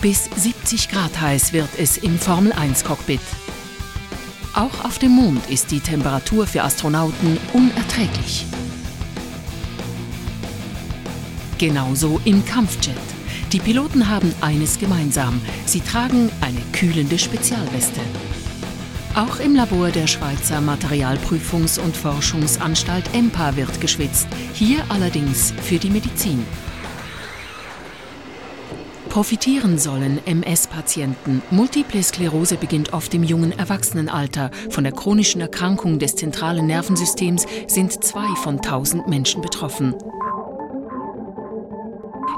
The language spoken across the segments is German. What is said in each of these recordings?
Bis 70 Grad heiß wird es im Formel-1-Cockpit. Auch auf dem Mond ist die Temperatur für Astronauten unerträglich. Genauso im Kampfjet. Die Piloten haben eines gemeinsam. Sie tragen eine kühlende Spezialweste. Auch im Labor der Schweizer Materialprüfungs- und Forschungsanstalt EMPA wird geschwitzt, hier allerdings für die Medizin. Profitieren sollen MS-Patienten. Multiple Sklerose beginnt oft im jungen Erwachsenenalter. Von der chronischen Erkrankung des zentralen Nervensystems sind zwei von tausend Menschen betroffen.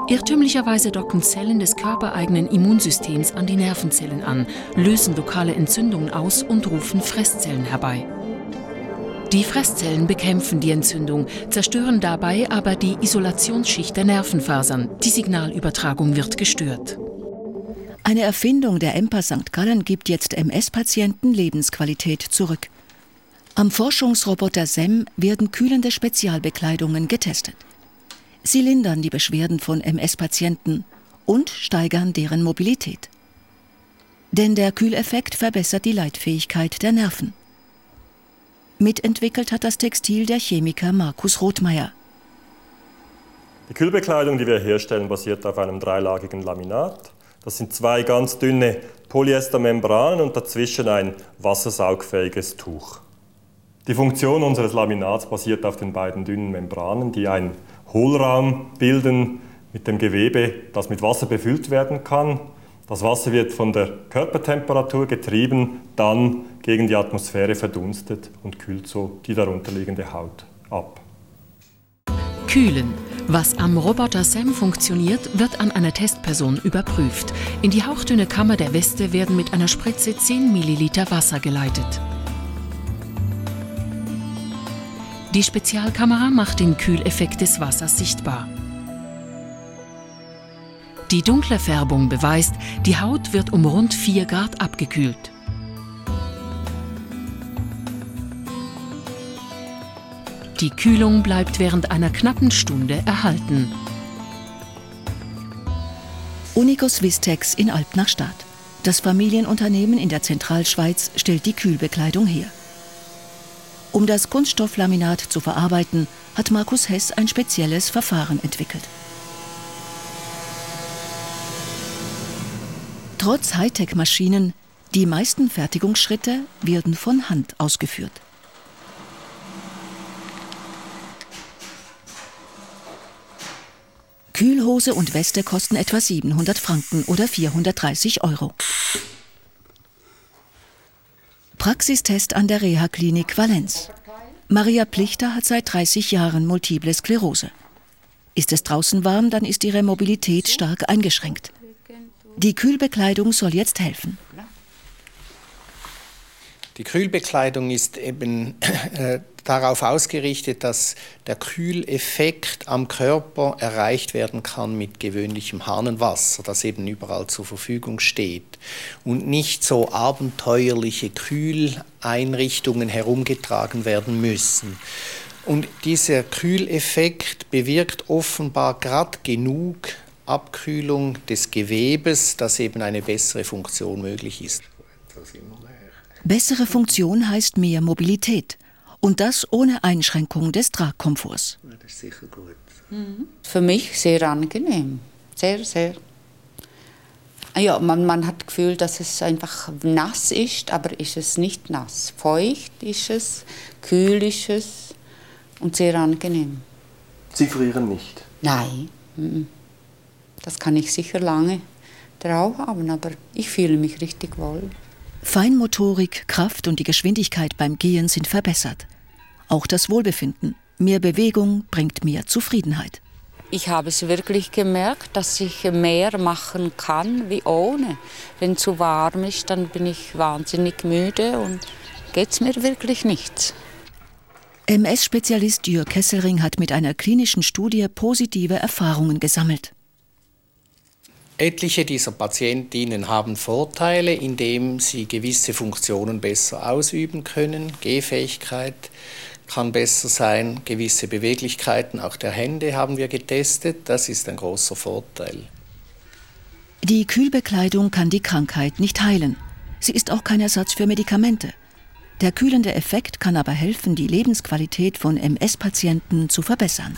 Irrtümlicherweise docken Zellen des körpereigenen Immunsystems an die Nervenzellen an, lösen lokale Entzündungen aus und rufen Fresszellen herbei. Die Fresszellen bekämpfen die Entzündung, zerstören dabei aber die Isolationsschicht der Nervenfasern. Die Signalübertragung wird gestört. Eine Erfindung der EMPA St. Gallen gibt jetzt MS-Patienten Lebensqualität zurück. Am Forschungsroboter SEM werden kühlende Spezialbekleidungen getestet. Sie lindern die Beschwerden von MS-Patienten und steigern deren Mobilität. Denn der Kühleffekt verbessert die Leitfähigkeit der Nerven. Mitentwickelt hat das Textil der Chemiker Markus Rothmeier. Die Kühlbekleidung, die wir herstellen, basiert auf einem dreilagigen Laminat. Das sind zwei ganz dünne Polyestermembranen und dazwischen ein wassersaugfähiges Tuch. Die Funktion unseres Laminats basiert auf den beiden dünnen Membranen, die ein Hohlraum bilden mit dem Gewebe, das mit Wasser befüllt werden kann. Das Wasser wird von der Körpertemperatur getrieben, dann gegen die Atmosphäre verdunstet und kühlt so die darunterliegende Haut ab. Kühlen. Was am Roboter Sam funktioniert, wird an einer Testperson überprüft. In die hauchdünne Kammer der Weste werden mit einer Spritze 10 Milliliter Wasser geleitet. Die Spezialkamera macht den Kühleffekt des Wassers sichtbar. Die dunkle Färbung beweist, die Haut wird um rund 4 Grad abgekühlt. Die Kühlung bleibt während einer knappen Stunde erhalten. Unicos Vistex in Alp nach Stadt. Das Familienunternehmen in der Zentralschweiz stellt die Kühlbekleidung her. Um das Kunststofflaminat zu verarbeiten, hat Markus Hess ein spezielles Verfahren entwickelt. Trotz Hightech-Maschinen, die meisten Fertigungsschritte werden von Hand ausgeführt. Kühlhose und Weste kosten etwa 700 Franken oder 430 Euro. Praxistest an der Reha-Klinik Valenz. Maria Plichter hat seit 30 Jahren multiple Sklerose. Ist es draußen warm, dann ist ihre Mobilität stark eingeschränkt. Die Kühlbekleidung soll jetzt helfen. Die Kühlbekleidung ist eben äh, darauf ausgerichtet, dass der Kühleffekt am Körper erreicht werden kann mit gewöhnlichem Hahnenwasser, das eben überall zur Verfügung steht und nicht so abenteuerliche Kühleinrichtungen herumgetragen werden müssen. Und dieser Kühleffekt bewirkt offenbar gerade genug Abkühlung des Gewebes, dass eben eine bessere Funktion möglich ist. Bessere Funktion heißt mehr Mobilität. Und das ohne Einschränkung des Tragkomforts. Das ist sicher gut. Mhm. Für mich sehr angenehm. Sehr, sehr. Ja, man, man hat das Gefühl, dass es einfach nass ist, aber ist es nicht nass. Feucht ist es, kühl ist es und sehr angenehm. Sie frieren nicht? Nein. Mhm. Das kann ich sicher lange drauf haben, aber ich fühle mich richtig wohl. Feinmotorik, Kraft und die Geschwindigkeit beim Gehen sind verbessert. Auch das Wohlbefinden. Mehr Bewegung bringt mehr Zufriedenheit. Ich habe es wirklich gemerkt, dass ich mehr machen kann wie ohne. Wenn es zu warm ist, dann bin ich wahnsinnig müde und geht es mir wirklich nichts. MS-Spezialist Jürg Kesselring hat mit einer klinischen Studie positive Erfahrungen gesammelt. Etliche dieser Patientinnen haben Vorteile, indem sie gewisse Funktionen besser ausüben können. Gehfähigkeit kann besser sein, gewisse Beweglichkeiten auch der Hände haben wir getestet. Das ist ein großer Vorteil. Die Kühlbekleidung kann die Krankheit nicht heilen. Sie ist auch kein Ersatz für Medikamente. Der kühlende Effekt kann aber helfen, die Lebensqualität von MS-Patienten zu verbessern.